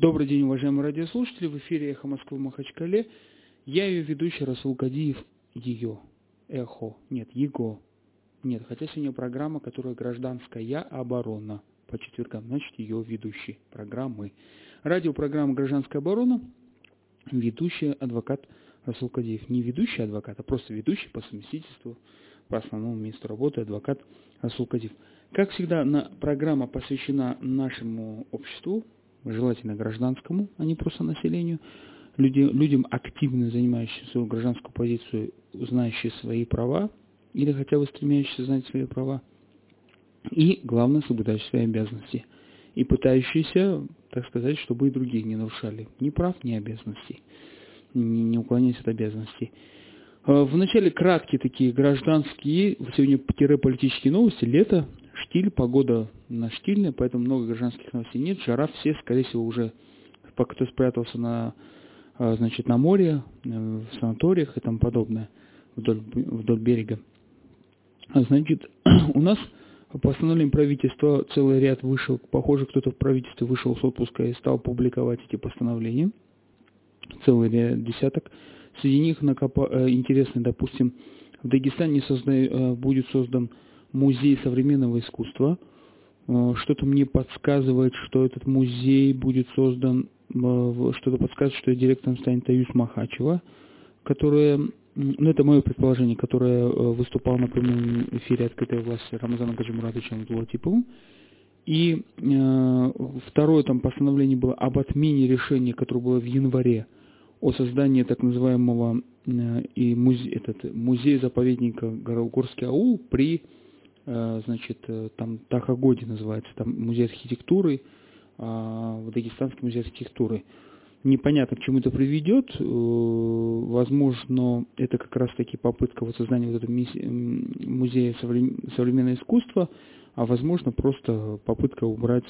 Добрый день, уважаемые радиослушатели. В эфире «Эхо Москвы» Махачкале. Я ее ведущий Расул Кадиев. Ее. Эхо. Нет, Его. Нет, хотя сегодня программа, которая гражданская оборона по четвергам. Значит, ее ведущий программы. Радиопрограмма «Гражданская оборона». Ведущий адвокат Расул Кадиев. Не ведущий адвокат, а просто ведущий по совместительству по основному месту работы адвокат Расул Кадиев. Как всегда, на, программа посвящена нашему обществу, желательно гражданскому, а не просто населению, люди, людям, активно занимающимся свою гражданскую позицию, знающие свои права, или хотя бы стремящиеся знать свои права, и, главное, соблюдающие свои обязанности, и пытающиеся, так сказать, чтобы и другие не нарушали ни прав, ни обязанностей, не, не уклоняясь от обязанностей. А, Вначале краткие такие гражданские, сегодня политические новости, лето, штиль, погода на штильная, поэтому много гражданских новостей нет. Жара все, скорее всего, уже кто спрятался на, а, значит, на море, э, в санаториях и тому подобное вдоль, вдоль берега. А, значит, у нас по постановлению правительства целый ряд вышел, похоже, кто-то в правительстве вышел с отпуска и стал публиковать эти постановления. Целый ряд десяток. Среди них накопа, э, интересный, допустим, в Дагестане созда, э, будет создан музей современного искусства. Э, что-то мне подсказывает, что этот музей будет создан, э, что-то подсказывает, что директором станет Аюс Махачева, которая, ну это мое предположение, которая э, выступала на прямом эфире открытой власти Рамазана Гаджимурадовичем Абдулатиповым. И э, второе там постановление было об отмене решения, которое было в январе, о создании так называемого э, и музей, этот, музея-заповедника Горолгорский аул при значит, э, там Тахагоди называется, там музей архитектуры, а, Дагестанский музей архитектуры. Непонятно, к чему это приведет. Э, возможно, это как раз-таки попытка вот создания вот этого музея современного искусства, а возможно, просто попытка убрать,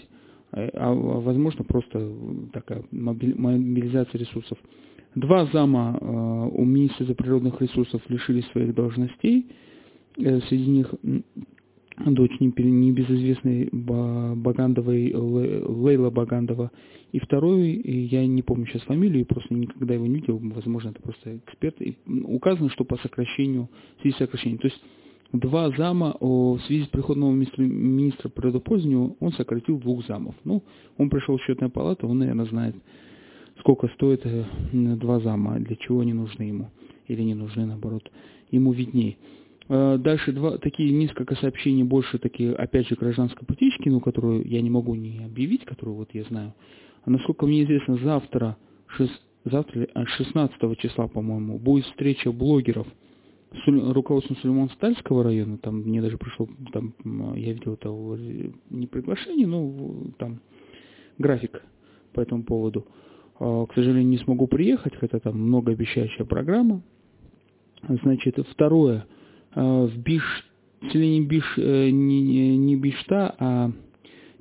а возможно, просто такая мобилизация ресурсов. Два зама у министра природных ресурсов лишились своих должностей. Среди них дочь небезызвестной Багандовой, Лейла Багандова. И второй, я не помню сейчас фамилию, просто никогда его не видел, возможно, это просто эксперт. И указано, что по сокращению, в связи с сокращением. То есть два зама в связи с приходом нового министра, министра природопользования он сократил двух замов. Ну, он пришел в счетная палата, он, наверное, знает, сколько стоит э, два зама, для чего они нужны ему, или не нужны, наоборот, ему виднее. Э, дальше два такие несколько сообщений, больше такие, опять же, гражданско-политические, но которую я не могу не объявить, которую вот я знаю. А насколько мне известно, завтра, 6, завтра 16 а, числа, по-моему, будет встреча блогеров с руководством Сулейман-Стальского района. Там мне даже пришло, там, я видел это не приглашение, но там график по этому поводу. А, к сожалению, не смогу приехать, хотя там многообещающая программа. Значит, второе – в Биш, селении Биш, э, не, не Бишта, а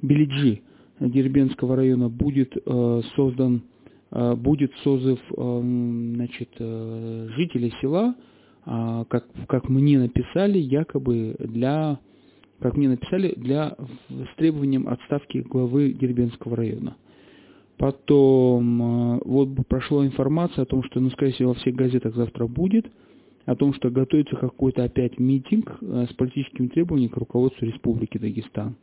Белиджи Дербенского района будет э, создан, будет созыв значит, жителей села, как, как мне написали, якобы для, как мне написали, для, с требованием отставки главы Дербенского района. Потом вот прошла информация о том, что, ну, скорее всего, во всех газетах завтра будет – о том, что готовится какой-то опять митинг э, с политическими требованиями к руководству Республики Дагестан.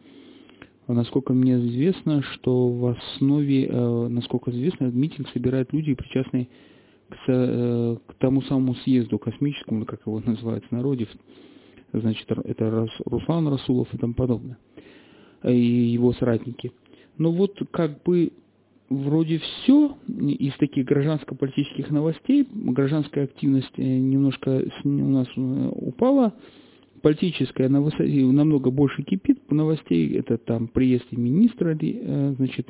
Насколько мне известно, что в основе, э, насколько известно, митинг собирает люди, причастные к, э, тому самому съезду космическому, как его называют в народе, значит, это Руслан Расулов и тому подобное, и его соратники. Но вот как бы вроде все из таких гражданско-политических новостей. Гражданская активность э, немножко у нас э, упала. Политическая на высоте, намного больше кипит новостей. Это там приезд министра э, значит,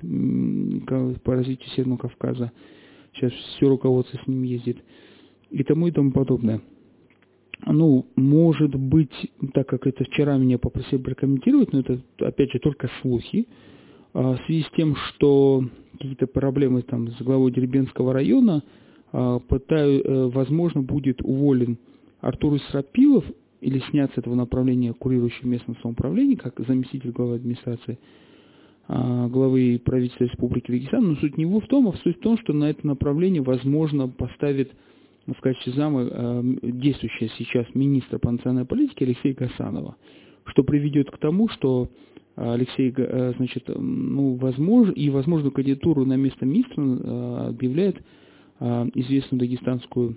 по развитию Северного Кавказа. Сейчас все руководство с ним ездит. И тому и тому подобное. Ну, может быть, так как это вчера меня попросили прокомментировать, но это, опять же, только слухи. А, в связи с тем, что какие-то проблемы там с главой Дербенского района, а, пытаю, э, возможно, будет уволен Артур Исрапилов или снят с этого направления курирующий местное самоуправление, как заместитель главы администрации. а, главы правительства Республики Дагестан, но суть не в том, а суть в том, что на это направление, возможно, поставит в качестве зама действующая сейчас министр по национальной политике Алексей Гасанова, что приведет к тому, что Алексей, значит, ну, возможно, и возможную кандидатуру на место министра объявляет известную дагестанскую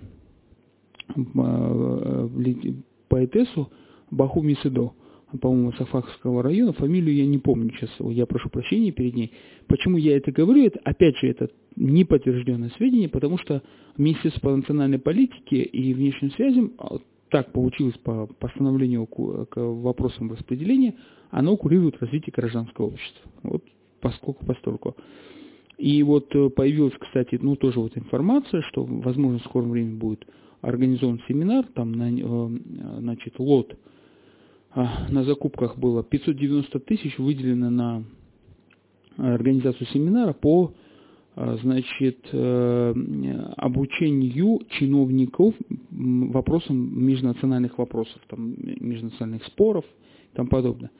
поэтессу Баху Мисидо по-моему, Сафахского района, фамилию я не помню сейчас, я прошу прощения перед ней. Почему я это говорю? Это, опять же, это неподтвержденное сведение, потому что Министерство по национальной политике и внешним связям, а, так получилось по постановлению к вопросам распределения, оно курирует развитие гражданского общества. Вот поскольку постольку. И вот э, появилась, кстати, ну тоже вот информация, что, возможно, в скором времени будет организован семинар, там, на, э, значит, лот а, на закупках было 590 тысяч выделено на организацию семинара по значит, э, обучению чиновников вопросам межнациональных вопросов, там, межнациональных споров и тому подобное.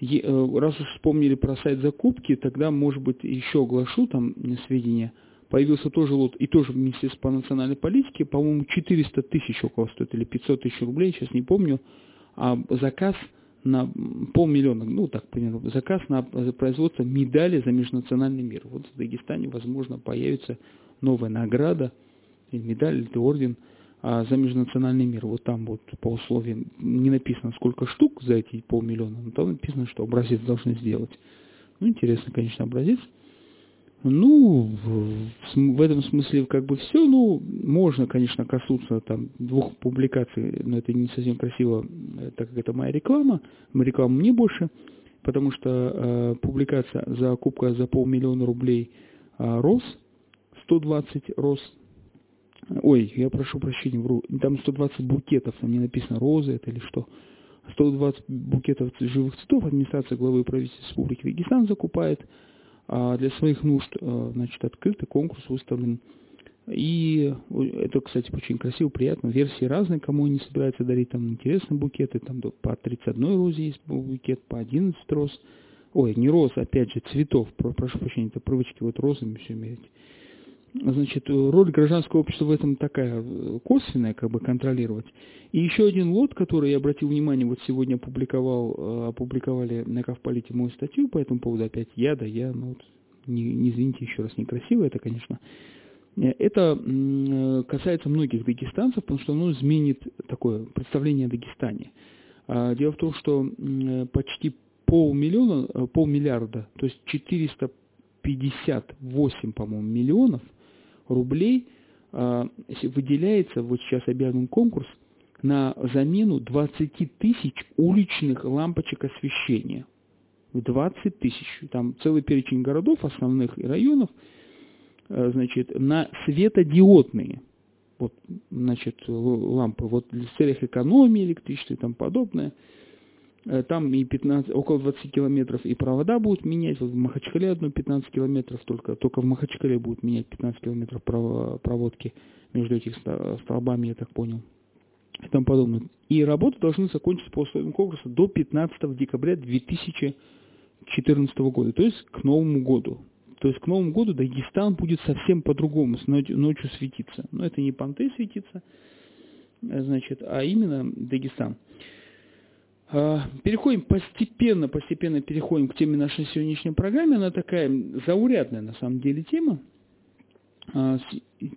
Э, раз уж вспомнили про сайт закупки, тогда, может быть, еще оглашу там сведения. Появился тоже лот, и тоже в Министерстве по национальной политике, по-моему, 400 тысяч около стоит, или 500 тысяч рублей, сейчас не помню, а заказ на полмиллиона, ну так примерно, заказ на производство медали за межнациональный мир. Вот в Дагестане, возможно, появится новая награда, медаль, или орден а, за межнациональный мир. Вот там вот по условиям не написано, сколько штук за эти полмиллиона, но там написано, что образец должны сделать. Ну, интересно, конечно, образец. Ну, в, этом смысле как бы все, ну, можно, конечно, коснуться там двух публикаций, но это не совсем красиво, так как это моя реклама, реклама мне больше, потому что э, публикация за кубка за полмиллиона рублей э, рос, 120 рос, ой, я прошу прощения, вру, там 120 букетов, там не написано розы это или что, 120 букетов живых цветов администрация главы правительства Республики Дагестан закупает, для своих нужд э, значит, открытый конкурс выставлен. И это, кстати, очень красиво, приятно. Версии разные, кому они собираются дарить. Там интересные букеты. Там по 31 розе есть букет, по 11 роз. Ой, не роз, опять же, цветов. Прошу прощения, это привычки вот розами все мерить. Значит, роль гражданского общества в этом такая э, косвенная, как бы контролировать. И еще один лот, который я обратил внимание, вот сегодня опубликовал, э, опубликовали на Кавполите мою статью по этому поводу, опять я, да я, ну вот, не, не извините еще раз, некрасиво это, конечно. Э, это касается многих дагестанцев, потому что оно изменит такое представление о Дагестане. А, дело в том, что почти полмиллиона, полмиллиарда, то есть 458, по-моему, миллионов – рублей а, выделяется, вот сейчас объявлен конкурс, на замену 20 тысяч уличных лампочек освещения. 20 тысяч. Там целый перечень городов, основных и районов, а, значит, на светодиодные вот, значит, лампы. Вот в целях экономии электричества и тому подобное – там и 15, около 20 километров и провода будут менять. Вот в Махачкале одно 15 километров только. Только в Махачкале будут менять 15 километров проводки между этих столбами, я так понял. И тому подобное. И работы должны закончиться по условиям конкурса до 15 декабря 2014 года. То есть к Новому году. То есть к Новому году Дагестан будет совсем по-другому, ночью светиться. Но это не понты светиться, э, значит, а именно Дагестан. А, переходим постепенно, постепенно переходим к теме нашей сегодняшней программы. Она такая заурядная на самом деле тема. А,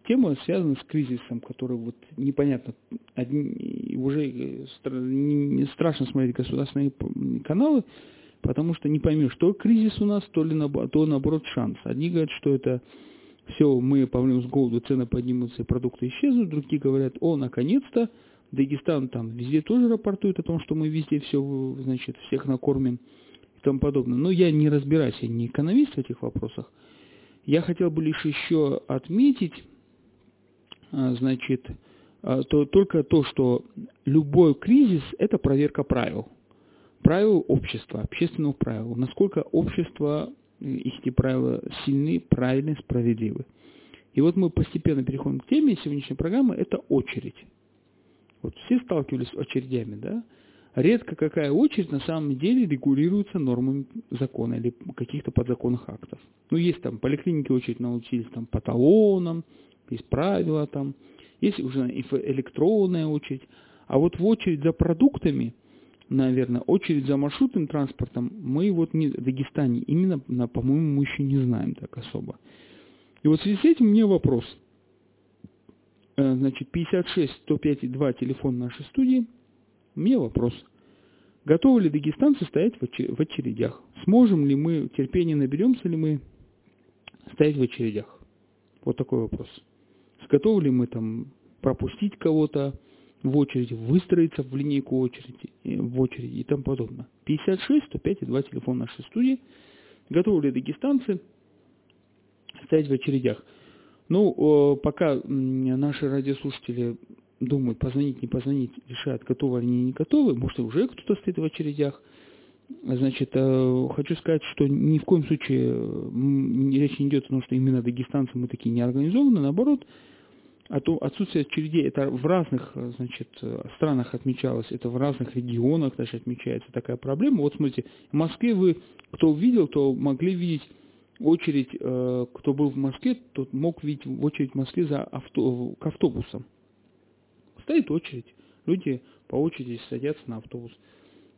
тема связана с кризисом, который вот непонятно, одни, уже э, страшно смотреть государственные каналы, потому что не поймешь, что кризис у нас, то ли то наоборот шанс. Одни говорят, что это все, мы помрем с голоду, цены поднимутся, продукты исчезнут, другие говорят, о, наконец-то, Дагестан там везде тоже рапортует о том, что мы везде все, значит, всех накормим и тому подобное. Но я не разбираюсь, я не экономист в этих вопросах. Я хотел бы лишь еще отметить, а, значит, а, то, только то, что любой кризис – это проверка правил. Правил общества, общественных правил. Насколько общество, их эти правила сильны, правильны, справедливы. И вот мы постепенно переходим к теме сегодняшней программы – это очередь. Вот все сталкивались с очередями, да? редко какая очередь на самом деле регулируется нормами закона или каких-то подзаконных актов. Ну, есть там поликлиники очередь научились там по талонам, есть правила там, есть уже электронная очередь. А вот в очередь за продуктами, наверное, очередь за маршрутным транспортом, мы вот не, в Дагестане именно, по-моему, мы еще не знаем так особо. И вот в связи с этим мне вопрос. Э, значит, 56 105 2 телефон нашей студии. Мне вопрос. Готовы ли дагестанцы стоять в очередях? Сможем ли мы, терпение наберемся ли мы стоять в очередях? Вот такой вопрос. Готовы ли мы там пропустить кого-то в очереди, выстроиться в линейку очереди, э, в очереди и тому подобное. 56 105 и 2 телефон нашей студии. Готовы ли дагестанцы стоять в очередях? Ну, пока наши радиослушатели думают, позвонить, не позвонить, решают, готовы они, не готовы, может, и уже кто-то стоит в очередях. Значит, э, хочу сказать, что ни в коем случае речь не идет о том, что именно дагестанцы мы такие не организованы, наоборот, а то отсутствие очередей, это в разных значит, странах отмечалось, это в разных регионах даже отмечается такая проблема. Вот смотрите, в Москве вы, кто увидел, то могли видеть очередь, э, кто был в Москве, тот мог видеть очередь в Москве за авто, к автобусам. Стоит очередь, люди по очереди садятся на автобус.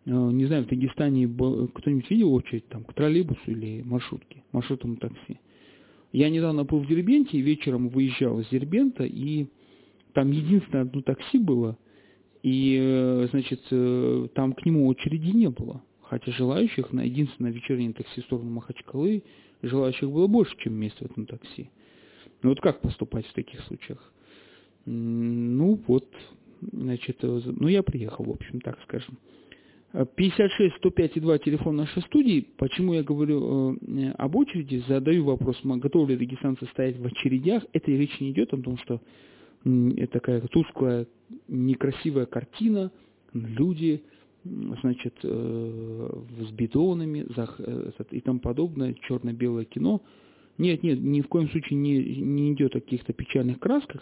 Э, не знаю, в Дагестане кто-нибудь видел очередь там к троллейбусу или маршрутке, маршрутному такси? Я недавно был в Дербенте, вечером выезжал из Дербента, и там единственное одно такси было, и, э, значит, там к нему очереди не было. Хотя желающих на единственное вечернее такси в сторону Махачкалы желающих было больше, чем мест в этом такси. Ну вот как поступать в таких случаях? Ну вот, значит, э, ну я приехал, в общем, так скажем. 56 105 и 2 телефон нашей студии. Почему я говорю э, об очереди, задаю вопрос, готовы ли дагестанцы стоять в очередях. Это речь не идет о том, что это такая тусклая, некрасивая картина, люди, значит, э, с бетонами э, и тому подобное, черно-белое кино. Нет, нет, ни в коем случае не, не идет о каких-то печальных красках,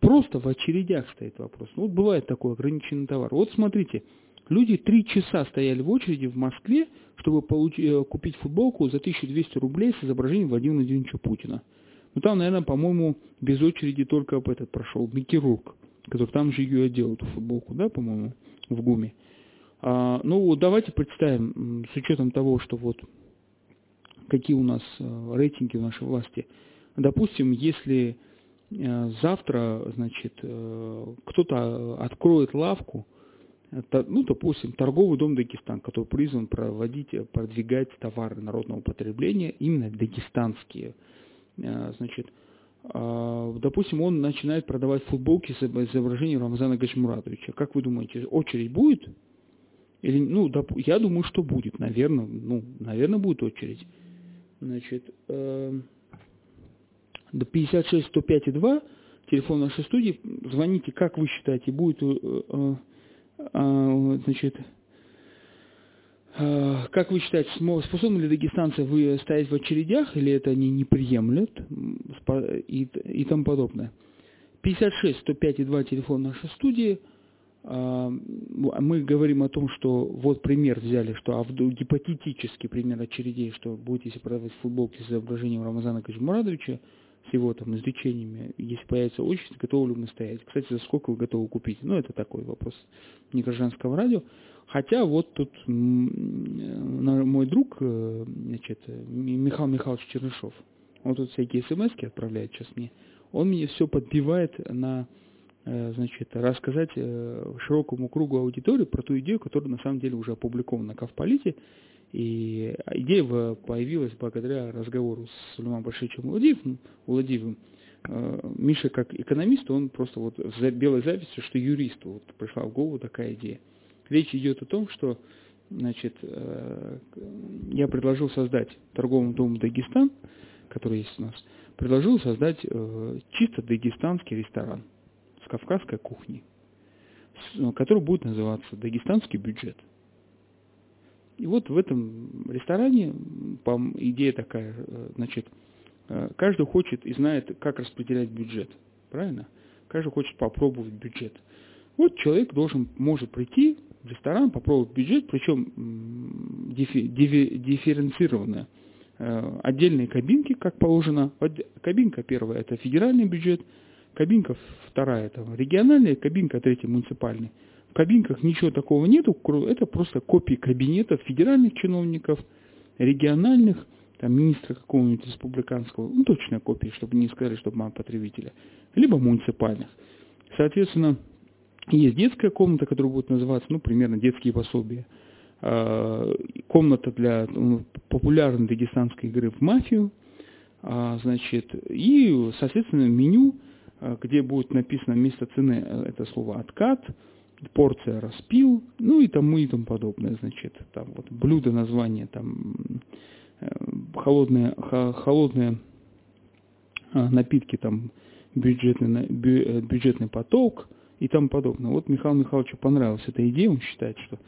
просто в очередях стоит вопрос. Ну, вот бывает такой ограниченный товар. Вот смотрите, люди три часа стояли в очереди в Москве, чтобы получить, э, купить футболку за 1200 рублей с изображением Владимира Владимировича Путина. Ну, там, наверное, по-моему, без очереди только об этот прошел, Микки Рук, который там же ее одел, эту футболку, да, по-моему, в ГУМе. А, ну, давайте представим, с учетом того, что вот какие у нас э, рейтинги в нашей власти. Допустим, если э, завтра, значит, э, кто-то откроет лавку, ну, допустим, торговый дом Дагестан, который призван проводить, продвигать товары народного потребления, именно дагестанские, значит, а, допустим, он начинает продавать футболки с изображением Рамзана Гачмуратовича. Как вы думаете, очередь будет? Или, ну, доп, я думаю, что будет, наверное, ну, наверное, будет очередь. Значит, э, до 56 105 и 2, телефон нашей студии, звоните, как вы считаете, будет, э, э, э, значит, э, как вы считаете, способны ли дагестанцы вы стоять в очередях, или это они не приемлют, и, и тому подобное. 56 105 и 2, телефон нашей студии – а, мы говорим о том, что вот пример взяли, что а гипотетический пример очередей, что будет, если продавать футболки с изображением Рамазана Качмурадовича, с его там изречениями, если появится очередь, готовы ли мы стоять. Кстати, за сколько вы готовы купить? Ну, это такой вопрос не гражданского радио. Хотя вот тут мой друг, э, значит, Михаил Михайлович Чернышов, он тут всякие смс отправляет сейчас мне, он мне все подбивает на Э, значит, рассказать э, широкому кругу аудитории про ту идею, которая на самом деле уже опубликована на Кавполите. И идея появилась благодаря разговору с Сулейманом Башичем Уладиевым. Э, Миша, как экономист, он просто вот за белой записью, что юристу вот пришла в голову такая идея. Речь идет о том, что значит, я предложил создать торговый дом Дагестан, который есть у нас, предложил создать чисто дагестанский ресторан – кавказской кухни, ну, который будет называться «Дагестанский бюджет». И вот в этом ресторане идея такая, э, значит, э, каждый хочет и знает, как распределять бюджет, правильно? Каждый хочет попробовать бюджет. Вот человек должен, может прийти, в ресторан, попробовать бюджет, причем дифи. Э, отдельные кабинки, как положено. Кабинка первая – это федеральный бюджет, кабинка вторая – это региональная, кабинка третья – муниципальный. В кабинках ничего такого нету, это просто копии кабинетов федеральных чиновников, региональных, там, министра какого-нибудь республиканского, ну, точная копия, чтобы не сказали, что обман потребителя, либо муниципальных. Соответственно, есть детская комната, которая будет называться, ну, примерно детские пособия. А, комната для ну, популярной дагестанской игры в мафию, а, значит, и, соответственно, меню, где будет написано место цены, э, это слово «откат», порция распил, ну и тому и тому подобное, значит, там вот блюдо, название, там э, холодные, холодные напитки, там бюджетный, э, бюджетный поток – и тому подобное. Вот Михаилу Михайловичу понравилась эта идея, он считает, что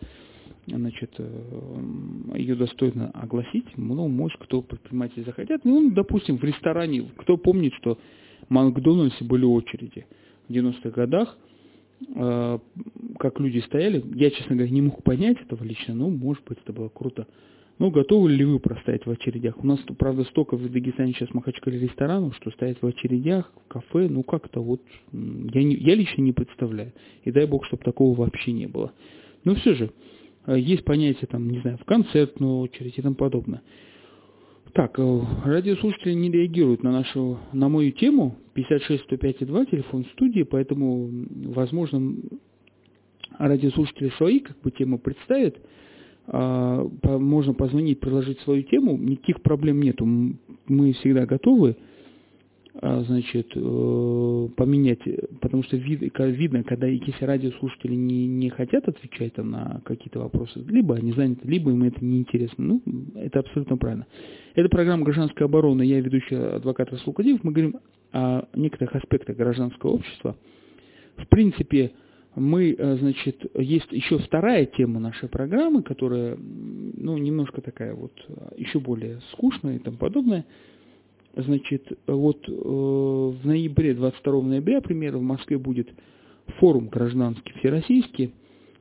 значит, э, ее достойно огласить, ну, может, кто предприниматели захотят. Ну, допустим, в ресторане, кто помнит, что Макдональдсе были очереди в 90-х годах, э, как люди стояли, я, честно говоря, не мог понять этого лично, но, может быть, это было круто. Ну, готовы ли вы простоять в очередях? У нас, правда, столько в Дагестане сейчас Махачкале ресторанов, что стоять в очередях, в кафе, ну, как-то вот, я, не, я лично не представляю. И дай бог, чтобы такого вообще не было. Но все же, э, есть понятие, там, не знаю, в концертную очередь и тому подобное. Так, э, радиослушатели не реагируют на нашу, на мою тему, 56 105 2, телефон студии, поэтому, возможно, радиослушатели свои как бы темы представят, а, можно позвонить, предложить свою тему, никаких проблем нету. Мы всегда готовы значит, э, поменять, потому что видно, когда если радиослушатели не, не хотят отвечать там, на какие-то вопросы, либо они заняты, либо им это не интересно. Ну, это абсолютно правильно. Это программа «Гражданская оборона». Я ведущий адвокат Расул Кадиев. Мы говорим о некоторых аспектах гражданского общества. В принципе, мы, э, значит, есть еще вторая тема нашей программы, которая, ну, немножко такая вот, еще более скучная и тому подобное. Значит, вот э, в ноябре, 22 ноября, примерно, в Москве будет форум гражданский всероссийский.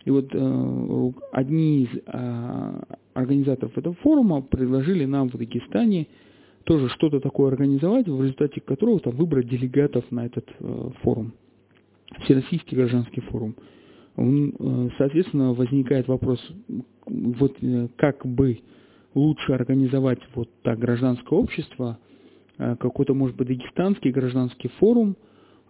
И вот э, одни из э, организаторов этого форума предложили нам в Дагестане тоже что-то такое организовать, в результате которого там выбрать делегатов на этот э, форум. Всероссийский гражданский форум. Э, соответственно, возникает вопрос, вот э, как бы лучше организовать вот так гражданское общество, какой-то, может быть, дагестанский гражданский форум,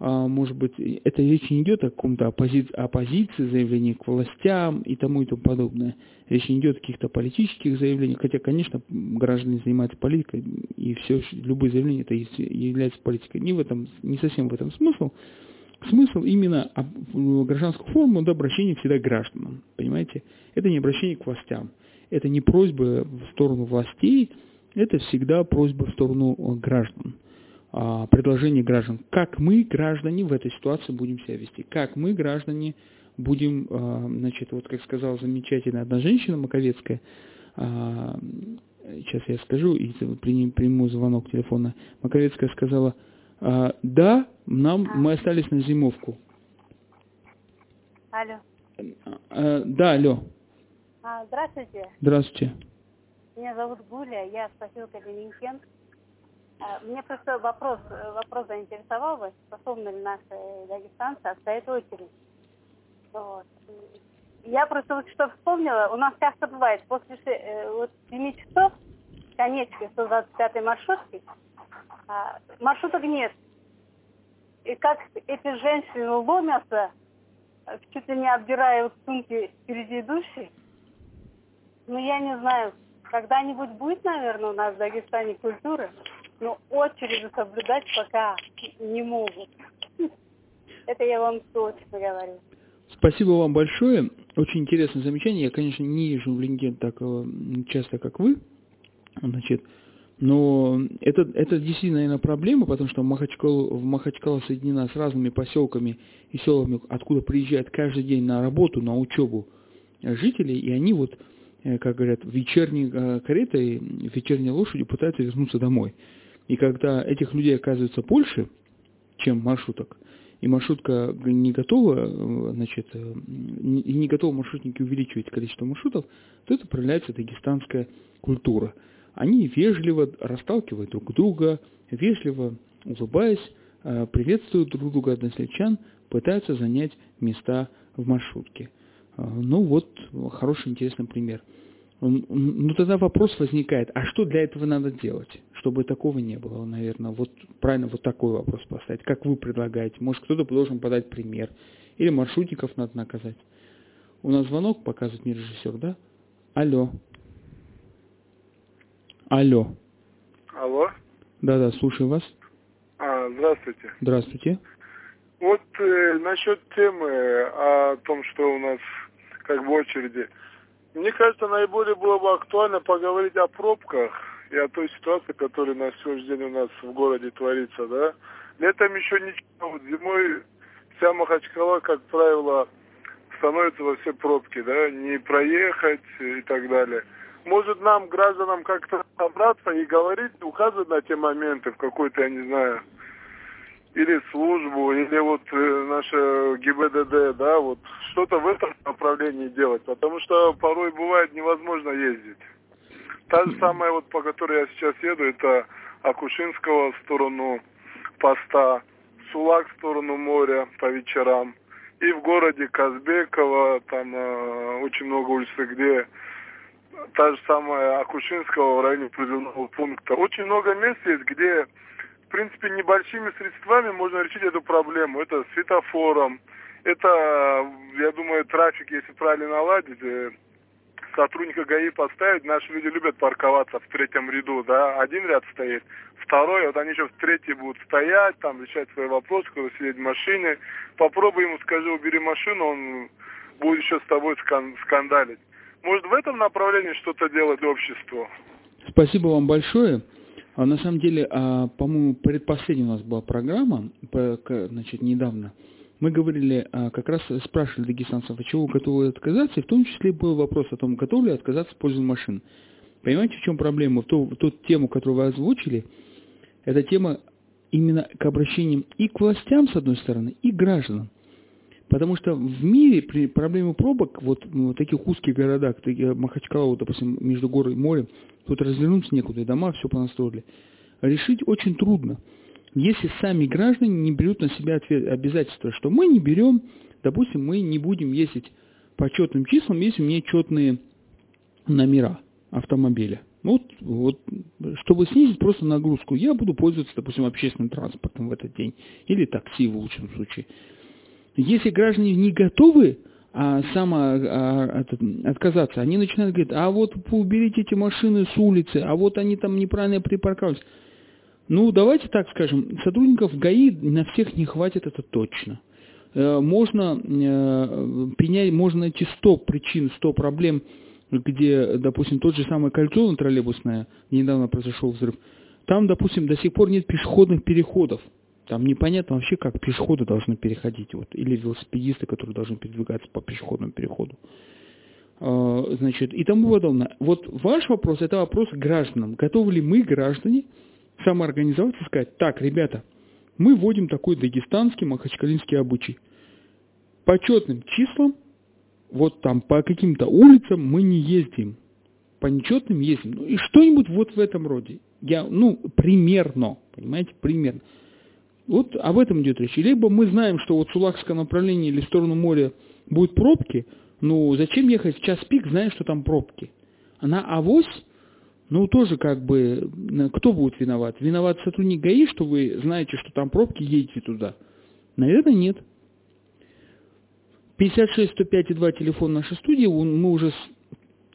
а, может быть, это речь не идет о каком-то оппози... оппозиции, заявлении к властям и тому и тому подобное. Речь не идет о каких-то политических заявлениях, хотя, конечно, граждане занимаются политикой, и все, любые заявления это является политикой. Не в этом, не совсем в этом смысл, Смысл именно гражданского форума – это обращение всегда к гражданам. Понимаете? Это не обращение к властям. Это не просьба в сторону властей, это всегда просьба в сторону э, граждан. А, предложение граждан. Как мы, граждане, в этой ситуации будем себя вести? Как мы, граждане, будем, а, значит, вот как сказала замечательная одна женщина Маковецкая, а, сейчас я скажу, и приму звонок телефона, Маковецкая сказала – да, нам мы остались на зимовку. Алло. Да, алло. Здравствуйте. Здравствуйте. Меня зовут Гуля, я с поселка Ленинкент. Мне просто вопрос, вопрос заинтересовал вас, способны ли наши дагестанцы отстоять очередь. Вот. Я просто вот что вспомнила, у нас часто бывает, после э, вот, 7 часов конечки 125 маршрутки, а, маршруток нет. И как эти женщины ломятся, чуть ли не обдирая вот сумки впереди идущие. Ну, я не знаю, когда-нибудь будет, наверное, у нас в Дагестане культура, но очереди соблюдать пока не могут. Это я вам точно говорю. Спасибо вам большое. Очень интересное замечание. Я, конечно, не езжу в Линген так часто, как вы. Значит, но это, это действительно, наверное, проблема, потому что Махачкала, в Махачкала соединена с разными поселками и селами, откуда приезжают каждый день на работу, на учебу жители, и они вот, как говорят, вечерней э, каретой, вечерней лошадью пытаются вернуться домой. И когда этих людей оказывается больше, чем маршруток, и маршрутка не готова, значит, и не готовы маршрутники увеличивать количество маршрутов, то это проявляется дагестанская культура. Они вежливо расталкивают друг друга, вежливо улыбаясь, приветствуют друг друга односельчан, пытаются занять места в маршрутке. Ну вот, хороший, интересный пример – ну тогда вопрос возникает, а что для этого надо делать, чтобы такого не было, наверное, вот правильно вот такой вопрос поставить, как вы предлагаете, может кто-то должен подать пример, или маршрутников надо наказать. У нас звонок показывает мне режиссер, да? Алло. Алло. Алло. Да-да, слушаю вас. А, здравствуйте. Здравствуйте. Вот э, насчет темы о том, что у нас как бы очереди. Мне кажется, наиболее было бы актуально поговорить о пробках и о той ситуации, которая на сегодняшний день у нас в городе творится, да. Летом еще ничего, зимой вся Махачкала, как правило, становится во все пробки, да, не проехать и так далее. Может нам, гражданам, как-то собраться и говорить, указывать на те моменты в какой-то, я не знаю, или службу, или вот э, наше ГИБДД, да, вот что-то в этом направлении делать, потому что порой бывает невозможно ездить. Та же самая, вот по которой я сейчас еду, это Акушинского в сторону поста, Сулак в сторону моря по вечерам. И в городе Казбекова, там э, очень много улиц, где та же самая Акушинского в районе призывного пункта. Очень много мест есть, где принципе, небольшими средствами можно решить эту проблему. Это светофором, это, я думаю, трафик, если правильно наладить, э, сотрудника ГАИ поставить, наши люди любят парковаться в третьем ряду, да, один ряд стоит, второй, вот они еще в третий будут стоять, там, решать свои вопросы, когда сидеть в машине, попробуй ему, скажи, убери машину, он будет еще с тобой скан скандалить. Может, в этом направлении что-то делать обществу? Спасибо вам большое. А на самом деле, а, по-моему, предпоследняя у нас была программа, значит, недавно. Мы говорили, а, как раз спрашивали дагестанцев, от чего готовы отказаться, и в том числе был вопрос о том, готовы ли отказаться в пользу машин. Понимаете, в чем проблема? В ту, в ту тему, которую вы озвучили, это тема именно к обращениям и к властям, с одной стороны, и к гражданам. Потому что в мире при пробок, вот в ну, таких узких городах, таких, Махачкала, вот, допустим, между горой и морем, тут развернуться некуда, дома все понастроили, решить очень трудно. Если сами граждане не берут на себя ответ, обязательства, что мы не берем, допустим, мы не будем ездить по четным числам, если у четные номера автомобиля. Вот, вот, чтобы снизить просто нагрузку, я буду пользоваться, допустим, общественным транспортом в этот день, или такси в лучшем случае. Если граждане не готовы а, само а, а, отказаться, они начинают говорить, а вот уберите эти машины с улицы, а вот они там неправильно припарковались. Ну, давайте так скажем, сотрудников ГАИ на всех не хватит, это точно. Э, можно э, принять, можно найти 100 причин, 100 проблем, где, допустим, тот же самый кольцо троллейбусное, недавно произошел взрыв, там, допустим, до сих пор нет пешеходных переходов. Там непонятно вообще, как пешеходы должны переходить, вот, или велосипедисты, которые должны передвигаться по пешеходному переходу. А, значит, и тому подобное. Вот ваш вопрос – это вопрос гражданам. Готовы ли мы, граждане, самоорганизоваться и сказать, так, ребята, мы вводим такой дагестанский махачкалинский обычай. По четным числам, вот там по каким-то улицам мы не ездим. По нечетным ездим. Ну, и что-нибудь вот в этом роде. Я, ну, примерно, понимаете, примерно. Вот об этом идет речь. Либо мы знаем, что вот в Сулакском направлении или в сторону моря будут пробки, ну зачем ехать в час пик, зная, что там пробки? А на авось, ну тоже как бы, кто будет виноват? Виноват сотрудник ГАИ, что вы знаете, что там пробки, едете туда? Наверное, нет. 56 105 и 2 телефон нашей студии, мы уже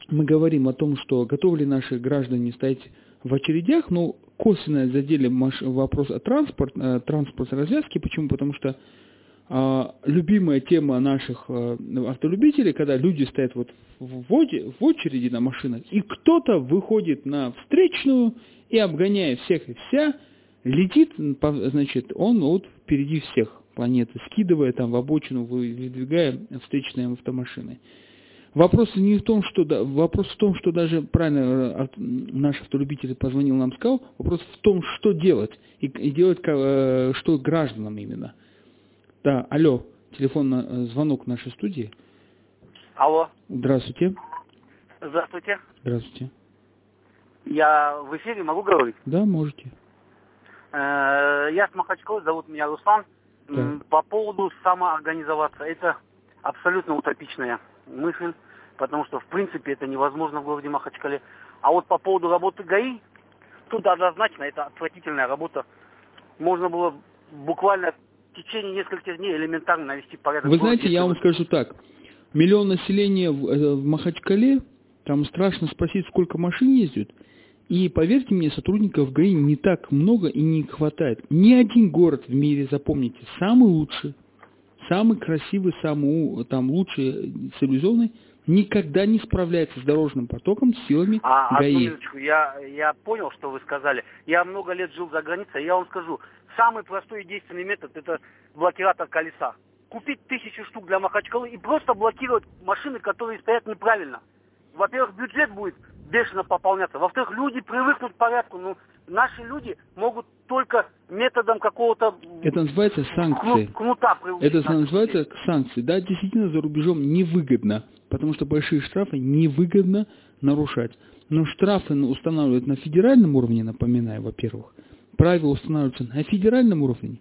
мы говорим о том, что готовы ли наши граждане стоять в очередях, но косвенно задели вопрос о транспорт, э, транспорт развязки. Почему? Потому что а, любимая тема наших а, автолюбителей, когда люди стоят вот в, в очереди на машинах, и кто-то выходит на встречную и, обгоняя всех и вся, летит, значит, он вот впереди всех планеты, скидывая там в обочину, выдвигая встречные автомашины. Вопрос не в том, что да, вопрос в том, что даже правильно э, наш автолюбитель позвонил нам, сказал, вопрос в том, что делать и, и делать э, что гражданам именно. Да, алло, телефон, э, звонок нашей студии. Алло, Здравствуйте. здравствуйте. Здравствуйте. Я в эфире могу говорить? Да, можете. Я с Махачкалы, зовут меня Руслан. М, По поводу самоорганизоваться, это абсолютно утопичная мысль, потому что в принципе это невозможно в городе Махачкале. А вот по поводу работы ГАИ, тут однозначно это отвратительная работа. Можно было буквально в течение нескольких дней элементарно навести порядок. Вы знаете, я вам скажу так. Миллион населения в, э, в Махачкале, там страшно спросить, сколько машин ездят. И поверьте мне, сотрудников ГАИ не так много и не хватает. Ни один город в мире, запомните, самый лучший, самый красивый, самый у- там лучший, э, цивилизованный, никогда не справляется с дорожным потоком силами А, одну ГАИ. минуточку, я, я понял, что вы сказали. Я много лет жил за границей, я вам скажу, самый простой и действенный метод это блокиратор колеса. Купить тысячу штук для Махачкалы и просто блокировать машины, которые стоят неправильно. Во-первых, бюджет будет бешено пополняться. Во-вторых, люди привыкнут к порядку. Ну, наши люди могут только методом какого-то Это называется санкции. кну- кнута Это называется людей. санкции. Да, действительно, за рубежом невыгодно, потому что большие штрафы невыгодно нарушать. Но штрафы на- устанавливают на федеральном уровне, напоминаю, во-первых. Правила устанавливаются на федеральном уровне.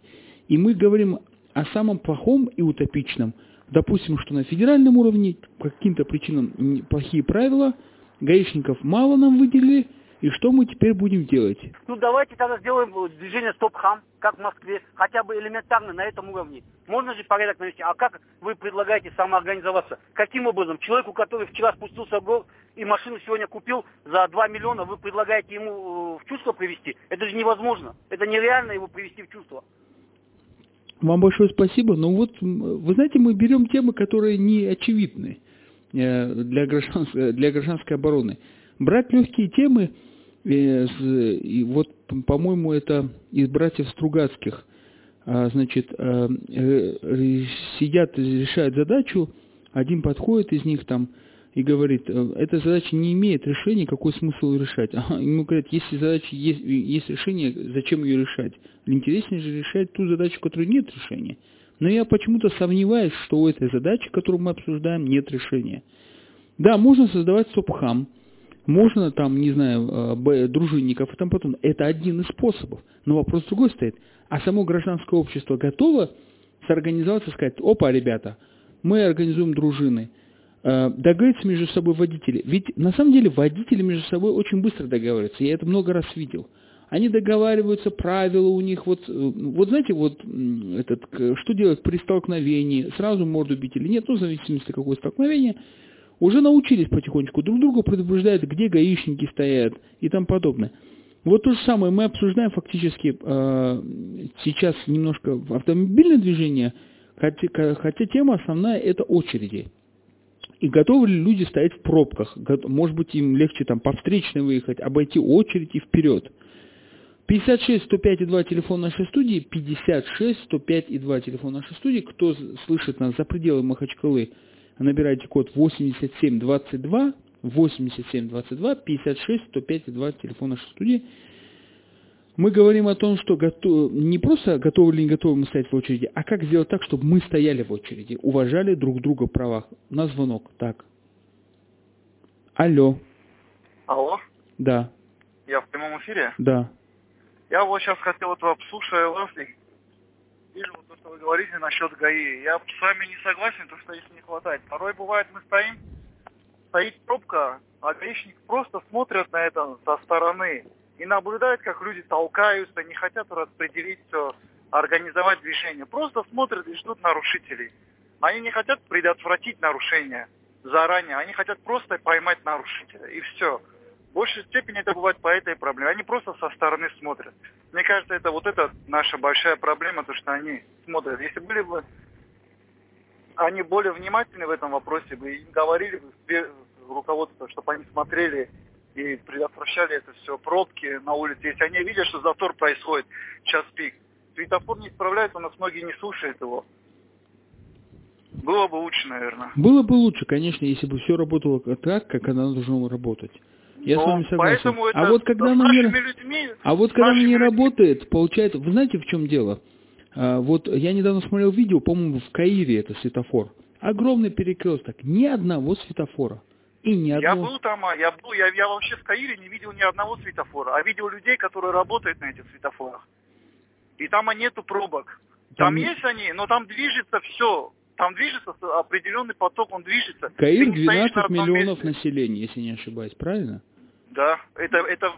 И мы говорим о самом плохом и утопичном. Допустим, что на федеральном уровне по каким-то причинам плохие правила, гаишников мало нам выделили, и что мы теперь будем делать? Ну давайте тогда сделаем э, движение стоп-хам, как в Москве, хотя бы элементарно на этом уровне. Можно же порядок навести. А как вы предлагаете самоорганизоваться? Каким образом? Человеку, который вчера спустился в город и машину сегодня купил за 2 миллиона, вы предлагаете ему э, в чувство привести? Это же невозможно. Это нереально его привести в чувство. Вам большое спасибо. Но вот, м, вы знаете, мы берем темы, которые не очевидны э, для, гражданской, для гражданской обороны. Брать легкие темы, э, и вот, по-моему, это из братьев Стругацких, А, значит, э, э, сидят, решают задачу, один подходит из них там и говорит, эта задача не имеет решения, какой смысл ее решать? Ага, ему говорят, если задача есть, есть решение, зачем ее решать? Интереснее же решать ту задачу, у которой нет решения. Но я почему-то сомневаюсь, что у этой задачи, которую мы обсуждаем, нет решения. Да, можно создавать стоп-хам, можно там, не знаю, э, дружинников и там потом. Это один из способов. Но вопрос другой стоит. А само гражданское общество готово сорганизоваться и сказать, опа, ребята, мы организуем дружины, э, договориться между собой водители. Ведь на самом деле водители между собой очень быстро договариваются. Я это много раз видел. Они договариваются, правила у них, вот, э, вот знаете, вот этот, что делать при столкновении, сразу морду бить или нет, ну, в зависимости какое столкновение, уже научились потихонечку, друг друга предупреждают, где гаишники стоят и тому подобное. Вот то же самое мы обсуждаем фактически э, сейчас немножко автомобильное движение, хотя, хотя тема основная это очереди. И готовы ли люди стоять в пробках? Может быть, им легче там по встречной выехать, обойти очередь и вперед. 56 105 и 2 телефон нашей студии, 56 105 и 2 телефон нашей студии. Кто слышит нас за пределы Махачкалы, набирайте код 8722, 8722, 56 105 и 2 телефон нашей студии. Мы говорим о том, что готов, не просто готовы или не готовы мы стоять в очереди, а как сделать так, чтобы мы стояли в очереди, уважали друг друга в правах. На звонок. Так. Алло. Алло, Да. я в прямом эфире. Да. Я вот сейчас хотел, вам, слушая вас, и вижу вот то, что вы говорите насчет ГАИ. Я с вами не согласен, то что их не хватает. Порой бывает, мы стоим, стоит пробка, а гаишник просто смотрят на это со стороны и наблюдают, как люди толкаются, не хотят распределить все, организовать движение. Просто смотрят и ждут нарушителей. Они не хотят предотвратить нарушение заранее, они хотят просто поймать нарушителя, и все. Большей степени это бывает по этой проблеме. Они просто со стороны смотрят. Мне кажется, это вот это наша большая проблема, то, что они смотрят. Если были бы они более внимательны в этом вопросе, бы им говорили бы руководство, чтобы они смотрели и предотвращали это все, пробки на улице. Если они видят, что затор происходит, час пик, светофор не справляется, у нас многие не слушают его. Было бы лучше, наверное. Было бы лучше, конечно, если бы все работало так, как оно должно работать. Я с Но вами согласен. А вот когда с оно не, людьми, а вот с когда нашими не работает, получается, вы знаете, в чем дело? А, вот я недавно смотрел видео, по-моему, в Каире это светофор. Огромный перекресток, ни одного светофора. И ни Я одного... был там, а, я был, я, я вообще в Каире не видел ни одного светофора, а видел людей, которые работают на этих светофорах. И там нету пробок. Там, Там- есть они, но там движется все. Там движется с- определенный поток, он движется. Каир Ты не стоишь 12 на одном миллионов месте. населения, если не ошибаюсь, правильно? Да, это, это,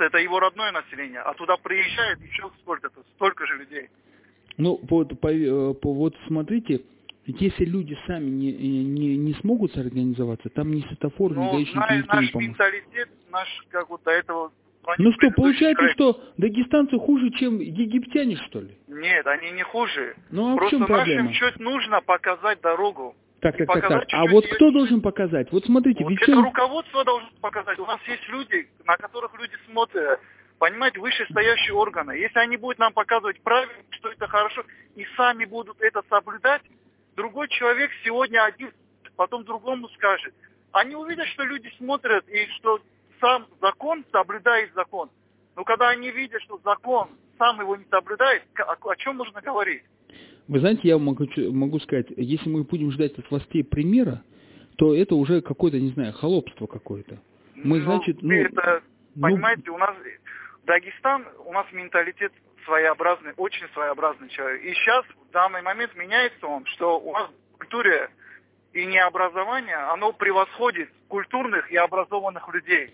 это его родное население. А туда приезжает еще сколько-то, столько же людей. Ну, вот, по- э, по- вот смотрите, если люди сами не, не, не смогут сорганизоваться, там ни светофор, ни Но гаишники, зная никто не наш поможет. менталитет, наш, как вот до этого... Ну что, получается, человек- что дагестанцы хуже, чем египтяне, что ли? Нет, они не хуже. Ну а в Просто чем проблема? нашим чуть нужно показать дорогу. Так, так, так, так. А вот кто должен показать? Вот смотрите, Вот ведь это руководство должно показать. У нас есть люди, на которых люди смотрят, понимаете, вышестоящие органы. Если они будут нам показывать правильно, что это хорошо, и сами будут это соблюдать, другой человек сегодня один, потом другому скажет. Они увидят, что люди смотрят, и что сам закон соблюдает закон. Но когда они видят, что закон сам его не соблюдает, о чем можно говорить? Вы знаете, я могу, могу сказать, если мы будем ждать от властей примера, то это уже какое-то, не знаю, холопство какое-то. Мы, Ну, значит, ну, это, ну, понимаете, у нас Дагестан, у нас менталитет своеобразный, очень своеобразный человек. И сейчас, в данный момент, меняется он, что у нас в культуре и необразование, оно превосходит культурных и образованных людей.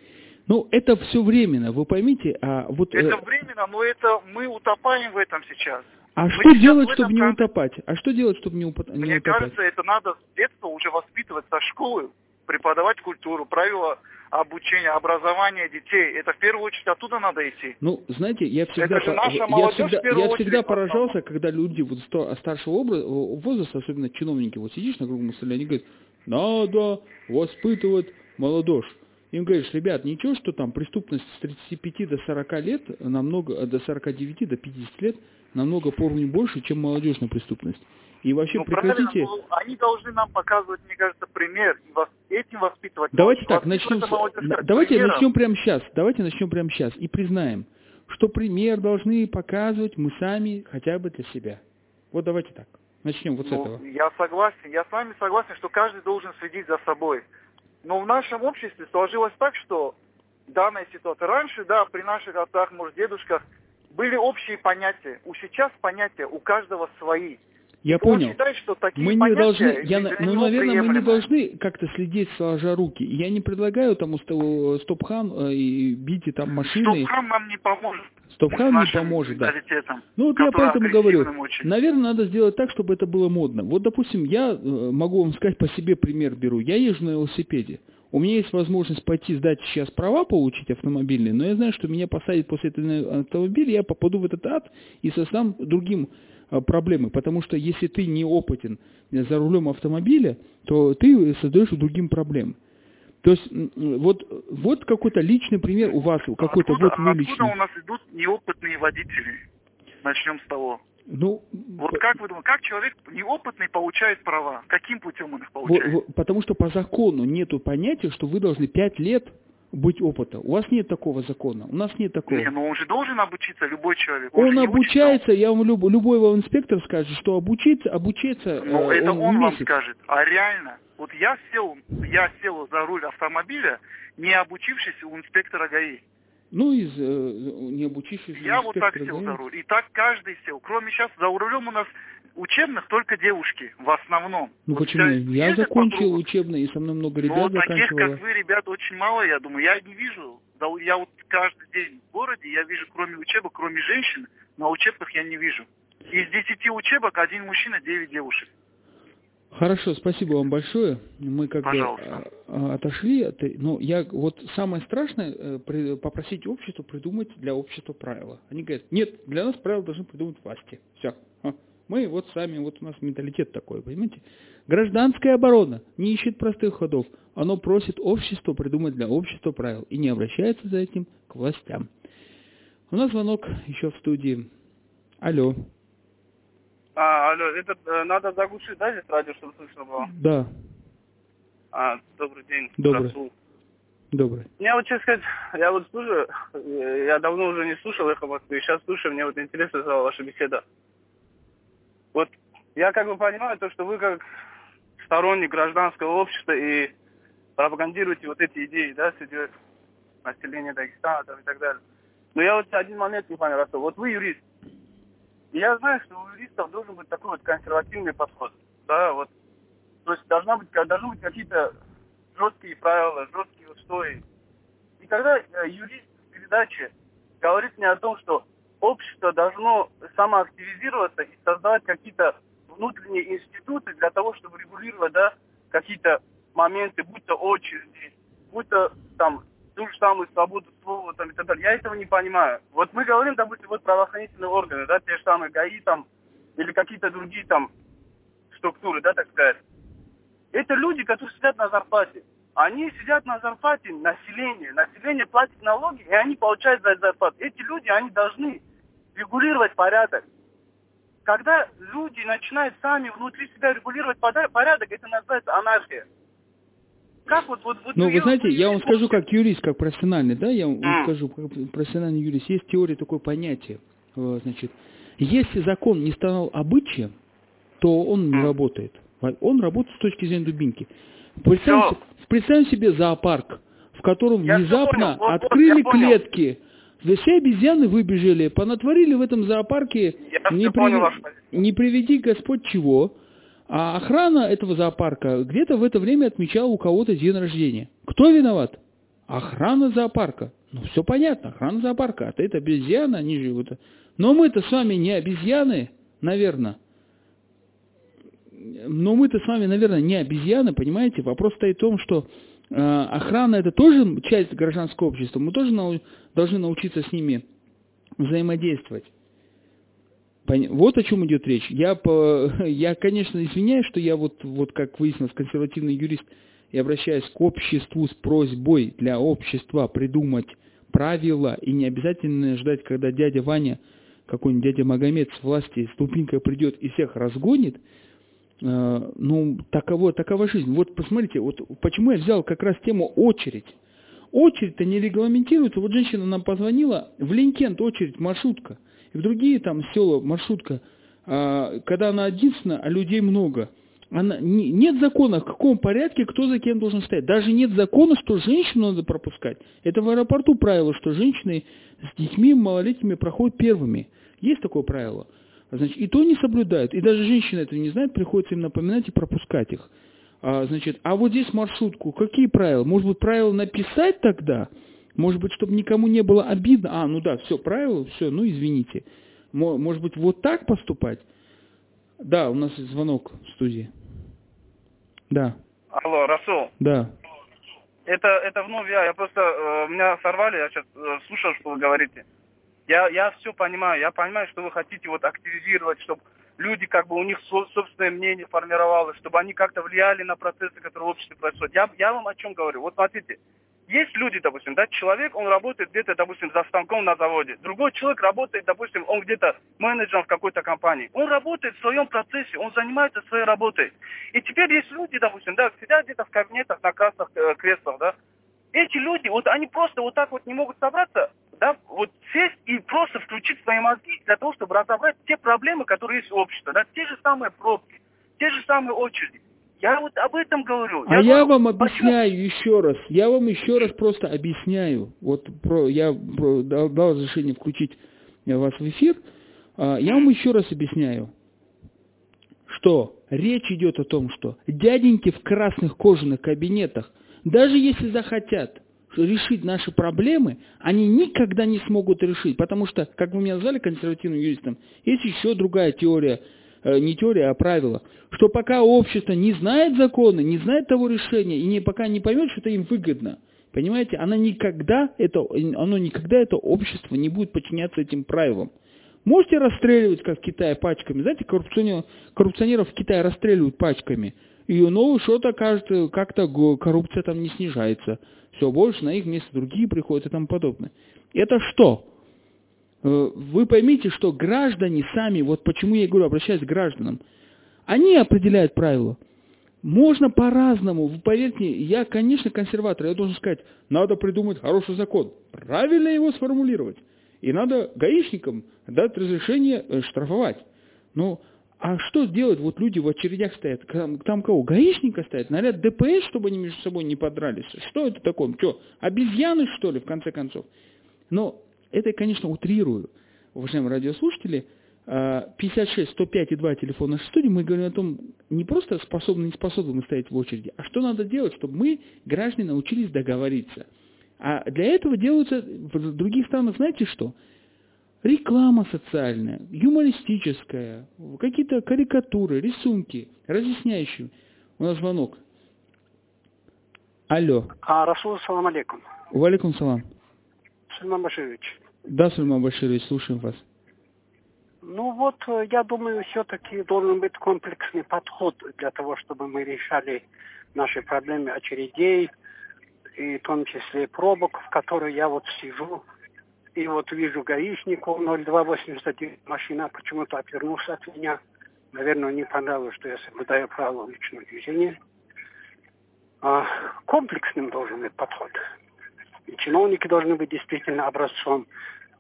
ну, это все временно, вы поймите, а вот... э, Это временно, но это мы утопаем в этом сейчас. А мы что делать, чтобы не утопать? А что делать, чтобы не, не Мне утопать? кажется, это надо с детства уже воспитывать со школы, преподавать культуру, правила обучения, образования детей. Это в первую очередь оттуда надо идти. Ну, знаете, я всегда, Это же наша я молодежь всегда, в первую я всегда поражался, когда люди вот старшего обра- возраста, особенно чиновники, вот сидишь на круглом столе, они говорят, надо воспитывать молодежь. Им говоришь, ребят, ничего, что там преступность с 35 до 40 лет, намного, до 49 до 50 лет, намного по уровню больше, чем молодежная преступность. И вообще Ну, прекратите... но они должны нам показывать, мне кажется, пример, и вос- этим воспитывать. Давайте молодежь. так, начнем. с- Давайте примером. начнем прямо сейчас. Давайте начнем прямо сейчас и признаем, что пример должны показывать мы сами хотя бы для себя. Вот давайте так. Начнем вот с Ну, этого. Я согласен, я с вами согласен, что каждый должен следить за собой. Но в нашем обществе сложилось так, что данная ситуация. Раньше, да, при наших отцах, может, дедушках, были общие понятия. У сейчас понятия у каждого свои. Я Он понял. считает, что такие Мы не должны, я, ну, наверное, мы не должны как-то следить сложа руки. Я не предлагаю там у Сто- Стопхан э, и бить и там машины. Стопхам нам не поможет. Стопхан с не поможет, да. Ну вот я поэтому говорю, очень. наверное, надо сделать так, чтобы это было модно. Вот, допустим, я э, могу вам сказать, по себе пример беру. Я езжу на велосипеде. У меня есть возможность пойти сдать сейчас права, получить автомобильные, но я знаю, что меня посадят после этого автомобиля, я попаду в этот ад и создам другим э, проблемы. Потому что если ты не опытен э, за рулем автомобиля, то ты создаешь другим проблемы. То есть вот, вот какой-то личный пример у вас, какой-то откуда, вот вы откуда личный. у нас идут неопытные водители? Начнем с того. Ну, Вот как вы думаете, как человек неопытный получает права? Каким путем он их получает? потому что по закону нету понятия, что вы должны пять лет быть опыта. У вас нет такого закона, у нас нет такого. Не, ну он же должен обучиться, любой человек. он не обучается, я вам люб- любой вам инспектор скажет, что обучиться, обучиться учится. Ну, э, это в он вам месяц. скажет. А реально, вот я сел, я сел за руль автомобиля, не обучившись у инспектора ГАИ. Ну, из э, не обучившихся Я вот так сел за руль. И так каждый сел. Кроме сейчас за рулем у нас учебных только девушки в основном. Ну Вот почему? Я закончил кругу. учебное, и со мной много Ну, ребят таких, заканчивало. как вы, ребят, очень мало, я думаю. Я не вижу. Да, Я вот каждый день в городе, я вижу, кроме учебок, кроме женщин, на учебках я не вижу. Из десяти учебок один мужчина, девять девушек. Хорошо, спасибо вам большое. Мы как Пожалуйста. бы а, отошли от... Ну, я вот самое страшное э, попросить общество придумать для общества правила. Они говорят, нет, для нас правила должны придумать власти. Все. Мы вот сами, вот у нас менталитет такой, понимаете? Гражданская оборона не ищет простых ходов. Оно просит общество придумать для общества правил и не обращается за этим к властям. У нас звонок еще в студии. Алло. А, алло, это э, надо заглушить, да, здесь радио, чтобы слышно было? Да, А, добрый день. Добрый. Расул. добрый. Мне вот, честно сказать, я вот слушаю, э, я давно уже не слушал «Эхо Москвы», сейчас слушаю, мне вот интересно стала ваша беседа. Вот я как бы понимаю то, что вы как сторонник гражданского общества и пропагандируете вот эти идеи, да, среди населения Дагестана там, и так далее. Но я вот один момент не понял, Расул. Вот вы юрист. Я знаю, что у юристов должен быть такой вот консервативный подход. Да, вот. То есть должна быть, должны быть какие-то жесткие правила, жесткие устои. И когда э, юрист в передаче говорит мне о том, что общество должно самоактивизироваться и создавать какие-то внутренние институты для того, чтобы регулировать да, какие-то моменты, будь то очереди, будь то там ту же самую свободу слова там, и так далее. Я этого не понимаю. Вот мы говорим, допустим, вот правоохранительные органы, да, те же самые ГАИ там, или какие-то другие там структуры, да, так сказать. Это люди, которые сидят на зарплате. Они сидят на зарплате населения. Население платит налоги, и они получают за зарплату. Эти люди, они должны регулировать порядок. Когда люди начинают сами внутри себя регулировать порядок, это называется анархия. Как вот, вот, вот ну, вы знаете, я вам скажу как юрист, как профессиональный, да, я вам mm. скажу, как профессиональный юрист, есть теория такое понятие, э, значит, если закон не стал обычаем, то он не работает. Он работает с точки зрения дубинки. Представим, представим себе зоопарк, в котором я внезапно понял. открыли вот, клетки, да все обезьяны выбежали, понатворили в этом зоопарке, не, при... не приведи Господь чего, а охрана этого зоопарка где-то в это время отмечала у кого-то день рождения. Кто виноват? Охрана зоопарка. Ну, все понятно, охрана зоопарка. А это обезьяна, они же вот... Но мы-то с вами не обезьяны, наверное. Но мы-то с вами, наверное, не обезьяны, понимаете? Вопрос стоит в том, что э, охрана это тоже часть гражданского общества. Мы тоже нау- должны научиться с ними взаимодействовать. Вот о чем идет речь. Я, по, я, конечно, извиняюсь, что я вот, вот как выяснилось, консервативный юрист, и обращаюсь к обществу с просьбой для общества придумать правила, и не обязательно ждать, когда дядя Ваня, какой-нибудь дядя Магомед с власти ступенькой придет и всех разгонит, э, ну, таково, такова жизнь. Вот посмотрите, вот почему я взял как раз тему очередь. Очередь-то не регламентируется. Вот женщина нам позвонила, в Ленкент очередь, маршрутка – и в другие там села, маршрутка, а, когда она единственная, а людей много, она, не, нет закона, в каком порядке кто за кем должен стоять. Даже нет закона, что женщину надо пропускать. Это в аэропорту правило, что женщины с детьми малолетними проходят первыми. Есть такое правило. Значит, и то не соблюдают. И даже женщины этого не знают, приходится им напоминать и пропускать их. А, значит, а вот здесь маршрутку, какие правила? Может быть, правила написать тогда? Может быть, чтобы никому не было обидно. А, ну да, все, правило, все, ну извините. Может быть, вот так поступать? Да, у нас звонок в студии. Да. Алло, Расул. Да. Это, это вновь я, я просто, э, меня сорвали, я сейчас э, слушал, что вы говорите. Я, я все понимаю, я понимаю, что вы хотите вот активизировать, чтобы люди, как бы у них собственное мнение формировалось, чтобы они как-то влияли на процессы, которые в обществе происходят. Я, я вам о чем говорю. Вот смотрите, есть люди, допустим, да, человек, он работает где-то, допустим, за станком на заводе. Другой человек работает, допустим, он где-то менеджером в какой-то компании. Он работает в своем процессе, он занимается своей работой. И теперь есть люди, допустим, да, сидят где-то в кабинетах на красных э, креслах, да. Эти люди, вот они просто вот так вот не могут собраться, да, вот сесть и просто включить свои мозги для того, чтобы разобрать те проблемы, которые есть в обществе, да, те же самые пробки, те же самые очереди. Я вот об этом говорю. А я, я вам объясняю почему? еще раз. Я вам еще раз просто объясняю. Вот про, я про, дал, дал разрешение включить вас в эфир. А, я вам еще раз объясняю, что речь идет о том, что дяденьки в красных кожаных кабинетах, даже если захотят решить наши проблемы, они никогда не смогут решить. Потому что, как вы меня назвали консервативным юристом, есть еще другая теория – Э, не теория, а правило, что пока общество не знает закона, не знает того решения, и не, пока не поймет, что это им выгодно, понимаете, она никогда это, оно никогда это общество не будет подчиняться этим правилам. Можете расстреливать, как в Китае, пачками. Знаете, коррупционеров, коррупционеров в Китае расстреливают пачками. И ну, что-то кажется, как-то коррупция там не снижается. Все больше на их место другие приходят и тому подобное. Это что? Э, вы поймите, что граждане сами, вот почему я говорю, обращаюсь к гражданам, они определяют правила. Можно по-разному. Вы поверьте, я, конечно, консерватор, я должен сказать, надо придумать хороший закон, правильно его сформулировать. И надо гаишникам дать разрешение э, штрафовать. Но а что делать? Вот люди в очередях стоят. Там, там кого? Гаишника стоят? Наряд ДПС, чтобы они между собой не подрались? Что это такое? Что, обезьяны, что ли, в конце концов? Но это, конечно, утрирую, уважаемые радиослушатели. 56 105 и 2 телефон нашей студии, мы говорим о том, не просто способны, не способны мы стоять в очереди, а что надо делать, чтобы мы, граждане, научились договориться. А для этого делаются в других странах, знаете что? реклама социальная, юмористическая, какие-то карикатуры, рисунки, разъясняющие. У нас звонок. Алло. А, Расул, салам алейкум. Валикум салам. Сульман Баширович. Да, Сульман Баширович, слушаем вас. Ну вот, э, я думаю, все-таки должен быть комплексный подход для того, чтобы мы решали наши проблемы очередей, и в том числе пробок, в которой я вот сижу и вот вижу гаишнику 0281, машина почему-то отвернулся от меня. Наверное, не понравилось, что я соблюдаю правила уличного движения. А, комплексным должен быть подход. Чиновники должны быть действительно образцом.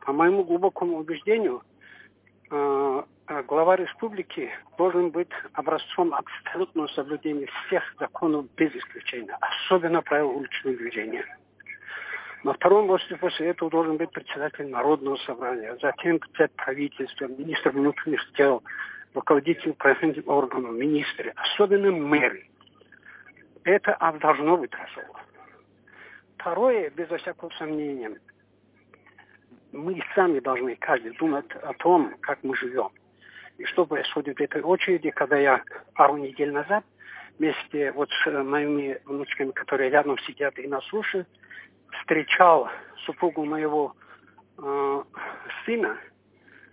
По моему глубокому убеждению, а, а, глава республики должен быть образцом абсолютного соблюдения всех законов без исключения, особенно правил уличного движения. На втором месте после этого должен быть председатель Народного собрания, затем председатель правительства, министр внутренних дел, руководитель правоохранительных органов, министры, особенно мэры. Это должно быть разумно. Второе, безо всякого сомнения, мы сами должны каждый думать о том, как мы живем. И что происходит в этой очереди, когда я пару недель назад вместе вот с моими внучками, которые рядом сидят и нас слушают, встречал супругу моего э, сына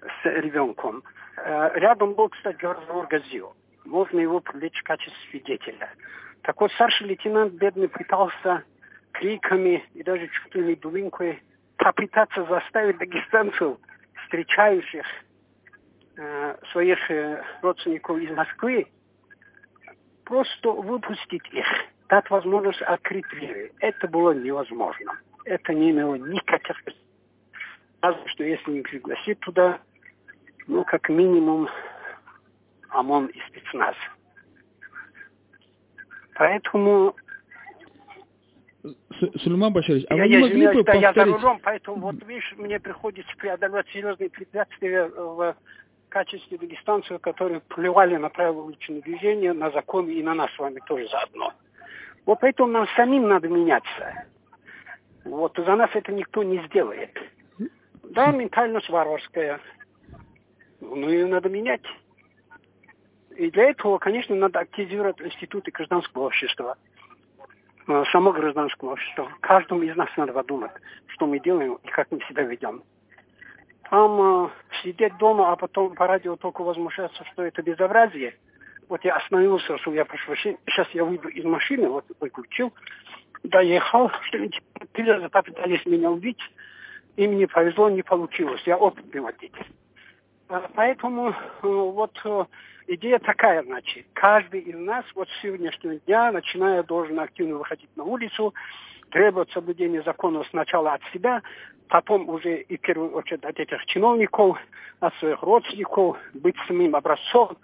с ребенком. Э, рядом был, кстати, разговор Газио. Можно его привлечь в качестве свидетеля. Так вот, старший лейтенант бедный пытался криками и даже чуть ли не дубинкой попытаться заставить дагестанцев, встречающих э, своих э, родственников из Москвы, просто выпустить их дать возможность открыть двери. Это было невозможно. Это не имело никаких... Разве что если не пригласить туда, ну, как минимум, ОМОН и спецназ. Поэтому... Сулейман Башарович, а я, вы не могли бы повторить... Я за рулем, поэтому вот видишь, мне приходится преодолевать серьезные препятствия в качестве дагестанцев, которые плевали на правила уличного движения, на законы и на нас с вами тоже заодно. Вот поэтому нам самим надо меняться. Вот за нас это никто не сделает. Да, ментальность варварская. Но ее надо менять. И для этого, конечно, надо активизировать институты гражданского общества. Э, само гражданское общество. Каждому из нас надо подумать, что мы делаем и как мы себя ведем. Там э, сидеть дома, а потом по радио только возмущаться, что это безобразие – вот я остановился, что я прошу сейчас я выйду из машины, вот выключил, доехал, что-нибудь попытались меня убить, и мне повезло, не получилось, я опытный водитель. А, поэтому э, вот э, идея такая, значит, каждый из нас вот с сегодняшнего дня, начиная, должен активно выходить на улицу, требовать соблюдения законов сначала от себя, потом уже и в первую очередь от этих чиновников, от своих родственников, быть самим образцом,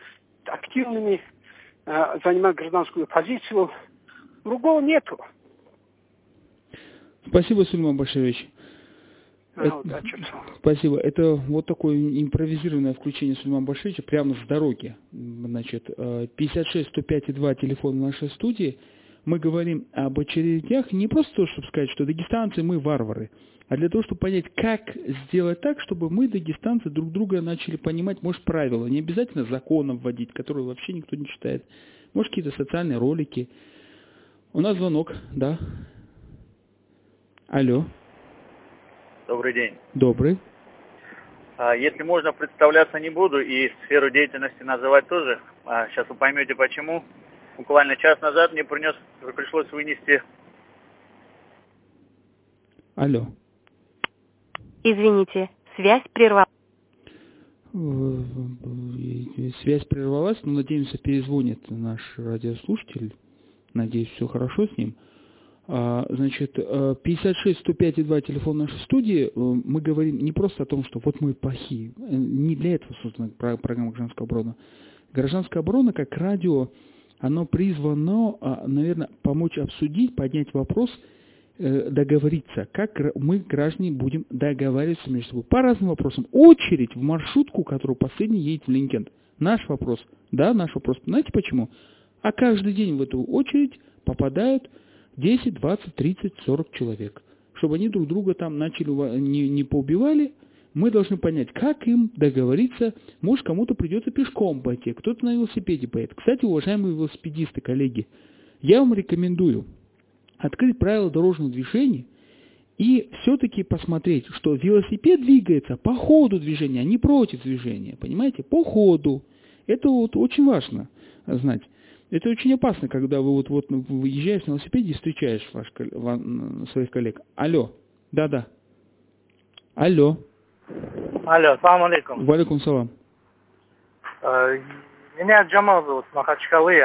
активными, э, занимать гражданскую позицию. Другого нету. Спасибо, Сульман Башевич. Это, спасибо. Это вот такое импровизированное включение Сульмана Башевича прямо с дороги. Значит, 56 105 и 2 телефон нашей студии. Мы говорим об очередях не просто то, чтобы сказать, что дагестанцы мы варвары, а для того, чтобы понять, как сделать так, чтобы мы, дагестанцы, друг друга начали понимать, может, правила, не обязательно законом вводить, которые вообще никто не читает, может, какие-то социальные ролики. У нас звонок, да. Алло. Добрый день. Добрый. А, если можно, представляться не буду и сферу деятельности называть тоже. А, сейчас вы поймете почему. Буквально час назад мне принес, пришлось вынести... Алло. Извините, связь прервалась. Связь прервалась, но надеемся, перезвонит наш радиослушатель. Надеюсь, все хорошо с ним. А, значит, 56 105 и 2 телефон нашей студии. Э, мы говорим не просто о том, что вот мы плохие. Э, не для этого создана программа гражданского брода. Гражданская оборона как радио, оно призвано, а, наверное, помочь обсудить, поднять вопрос, э, договориться, как мы, граждане, будем договариваться между собой по разным вопросам. Очередь в маршрутку, которая последний едет в Линкент. Наш вопрос. Да, наш вопрос. Знаете почему? А каждый день в эту очередь попадают 10, 20, 30, 40 человек. Чтобы они друг друга там начали, не, не поубивали, мы должны понять, как им договориться. Может, кому-то придется пешком пойти, кто-то на велосипеде поедет. Кстати, уважаемые велосипедисты, коллеги, я вам рекомендую открыть правила дорожного движения и все-таки посмотреть, что велосипед двигается по ходу движения, а не против движения. Понимаете? По ходу. Это вот очень важно знать. Это очень опасно, когда вы вот, вот выезжаешь на велосипеде и встречаешь ваш, своих коллег. Алло. Да-да. Алло. Алло, салам алейкум. Валикум салам. Э, меня Джамал зовут, Махачкалы.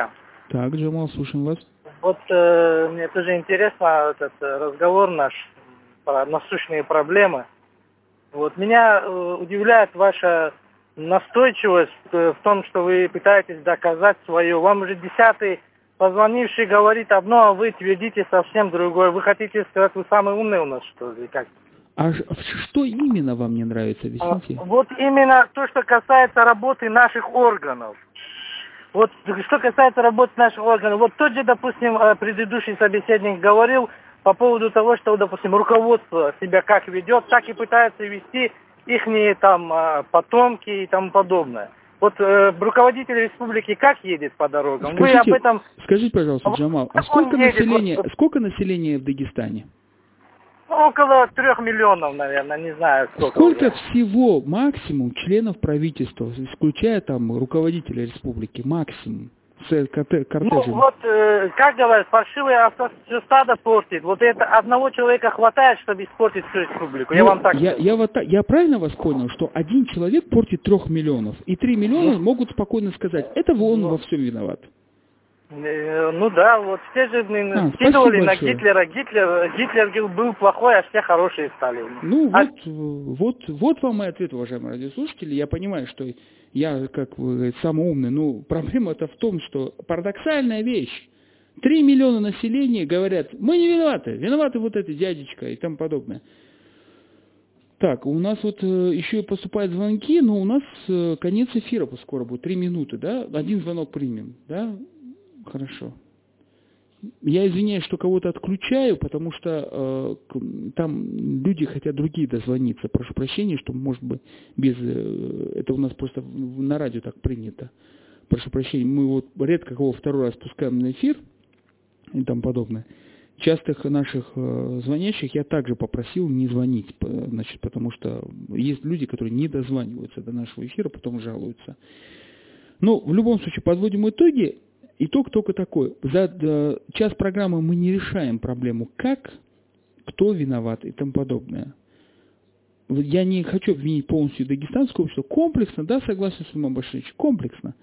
Так, Джамал, слушаем вас. Вот э, мне тоже интересно этот э, разговор наш про насущные проблемы. Вот меня э, удивляет ваша настойчивость э, в том, что вы пытаетесь доказать свое. Вам уже десятый позвонивший говорит одно, а вы твердите совсем другое. Вы хотите сказать, вы самый умный у нас, что ли? Как? А что именно вам не нравится, объясните? А, вот именно то, что касается работы наших органов. Вот что касается работы наших органов, вот тот же, допустим, э, предыдущий собеседник говорил по поводу того, что, допустим, руководство себя как ведет, так и пытается вести ихние там а, потомки и тому подобное. Вот э, руководитель республики как едет по дорогам? Скажите, Вы об этом... Скажите, пожалуйста, Джамал, а сколько населения, вот... сколько населения в Дагестане? Около трех миллионов, наверное, не знаю сколько. Сколько уже. всего максимум членов правительства, исключая там руководителя республики, максимум? С кортежем? Ну, вот, э, как говорят, фальшивое авто стадо портит. Вот это одного человека хватает, чтобы испортить всю республику. Ну, я вам так я, я, вот, я правильно вас понял, что один человек портит трех миллионов, и три миллиона ну, могут спокойно сказать, это он ну, во всем виноват. Э, ну да, вот все же а, скидывали на Гитлера. Гитлер, Гитлер был плохой, а все хорошие стали. Ну а... вот, вот, вот вам и ответ, уважаемые радиослушатели. Я понимаю, что я, как вы самый умный, ну проблема-то в том, что парадоксальная вещь. Три миллиона населения говорят, мы не виноваты, виноваты вот эти дядечка и тому подобное. Так, у нас вот э, еще поступают звонки, но у нас э, конец эфира скоро будет, три минуты, да? Один звонок примем, да? Хорошо. Я извиняюсь, что кого-то отключаю, потому что э, там люди хотят другие дозвониться. Прошу прощения, что, может быть, без... Э, это у нас просто на радио так принято. Прошу прощения, мы вот редко кого второй раз пускаем на эфир и тому подобное. Частых наших э, звонящих я также попросил не звонить, значит, потому что есть люди, которые не дозваниваются до нашего эфира, потом жалуются. Но в любом случае подводим итоги. Итог только такой. За час программы мы не решаем проблему, как, кто виноват и тому подобное. Я не хочу обвинить полностью дагестанское общество. Комплексно, да, согласен с Умом Башевичем, комплексно.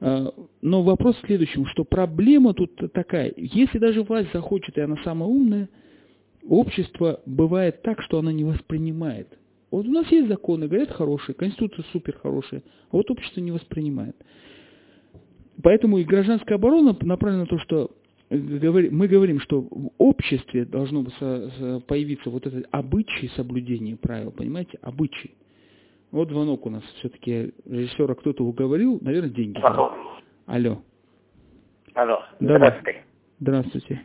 А, но вопрос в следующем, что проблема тут такая. Если даже власть захочет, и она самая умная, общество бывает так, что она не воспринимает. Вот у нас есть законы, говорят, хорошие, конституция супер хорошая, а вот общество не воспринимает. Поэтому и гражданская оборона направлена на то, что э, мы говорим, что в обществе должно появиться вот этот обычай соблюдения правил, понимаете, обычай. Вот звонок у нас все-таки режиссера кто-то уговорил, наверное, деньги. Алло. Алло. Алло. Здравствуйте. Здравствуйте.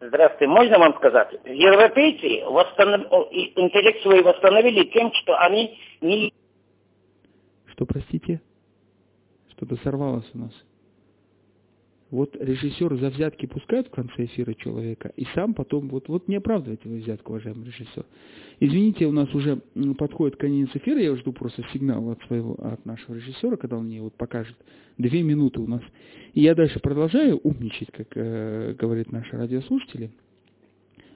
Здравствуйте. Можно вам сказать? Европейцы восстанов... интеллект свой восстановили тем, что они не... Что, простите? Что-то сорвалось у нас. Вот режиссер за взятки пускает в конце эфира человека, и сам потом, вот, вот не оправдывайте вы взятку, уважаемый режиссер. Извините, у нас уже подходит конец эфира, я жду просто сигнал от своего, от нашего режиссера, когда он мне вот покажет. Две минуты у нас. И я дальше продолжаю умничать, как э, говорят наши радиослушатели.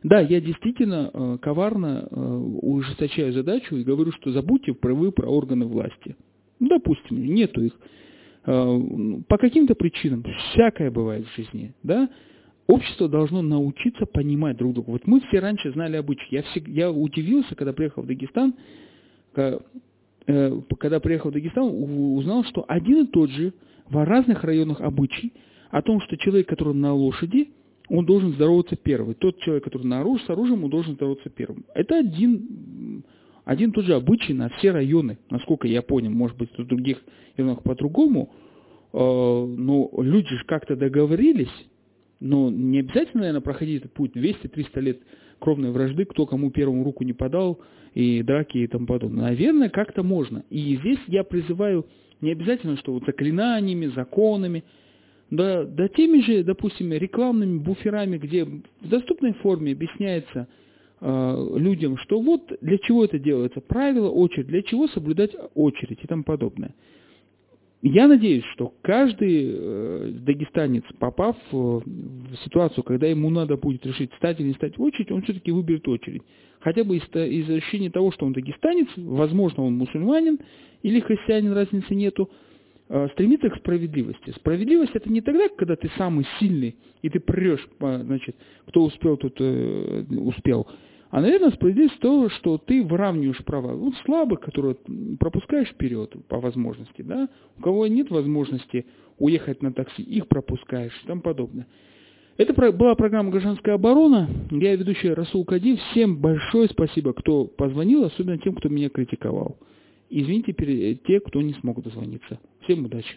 Да, я действительно э, коварно э, ужесточаю задачу и говорю, что забудьте про вы про органы власти. Допустим, нету их. Э, по каким-то причинам, всякое бывает в жизни, да, общество должно научиться понимать друг друга. Вот мы все раньше знали обычаи. Я, всег, я удивился, когда приехал в Дагестан, э, когда приехал в Дагестан, узнал, что один и тот же в разных районах обычай о том, что человек, который на лошади, он должен здороваться первый. Тот человек, который на оружие, с оружием, он должен здороваться первым. Это один, один тот же обычай на все районы, насколько я понял. Может быть, в других районах по-другому. Э, но люди же как-то договорились, но не обязательно, наверное, проходить этот путь 200-300 лет кровной вражды, кто кому первому руку не подал, и драки и тому подобное. Наверное, как-то можно. И здесь я призываю не обязательно, что вот заклинаниями, законами, да, да теми же, допустим, рекламными буферами, где в доступной форме объясняется э, людям, что вот для чего это делается, правило, очередь, для чего соблюдать очередь и тому подобное. Я надеюсь, что каждый э, дагестанец, попав э, в ситуацию, когда ему надо будет решить, стать или не стать в очередь, он все-таки выберет очередь. Хотя бы из, из ощущения того, что он дагестанец, возможно, он мусульманин или христианин, разницы нету, э, стремится к справедливости. Справедливость это не тогда, когда ты самый сильный, и ты прешь, значит, кто успел, тот э, успел. А, наверное, справедливость то, что ты выравниваешь права. Вот слабых, которые пропускаешь вперед по возможности, да, у кого нет возможности уехать на такси, их пропускаешь и тому подобное. Это была программа «Гражданская оборона». Я ведущий Расул Кади. Всем большое спасибо, кто позвонил, особенно тем, кто меня критиковал. Извините те, кто не смог дозвониться. Всем удачи.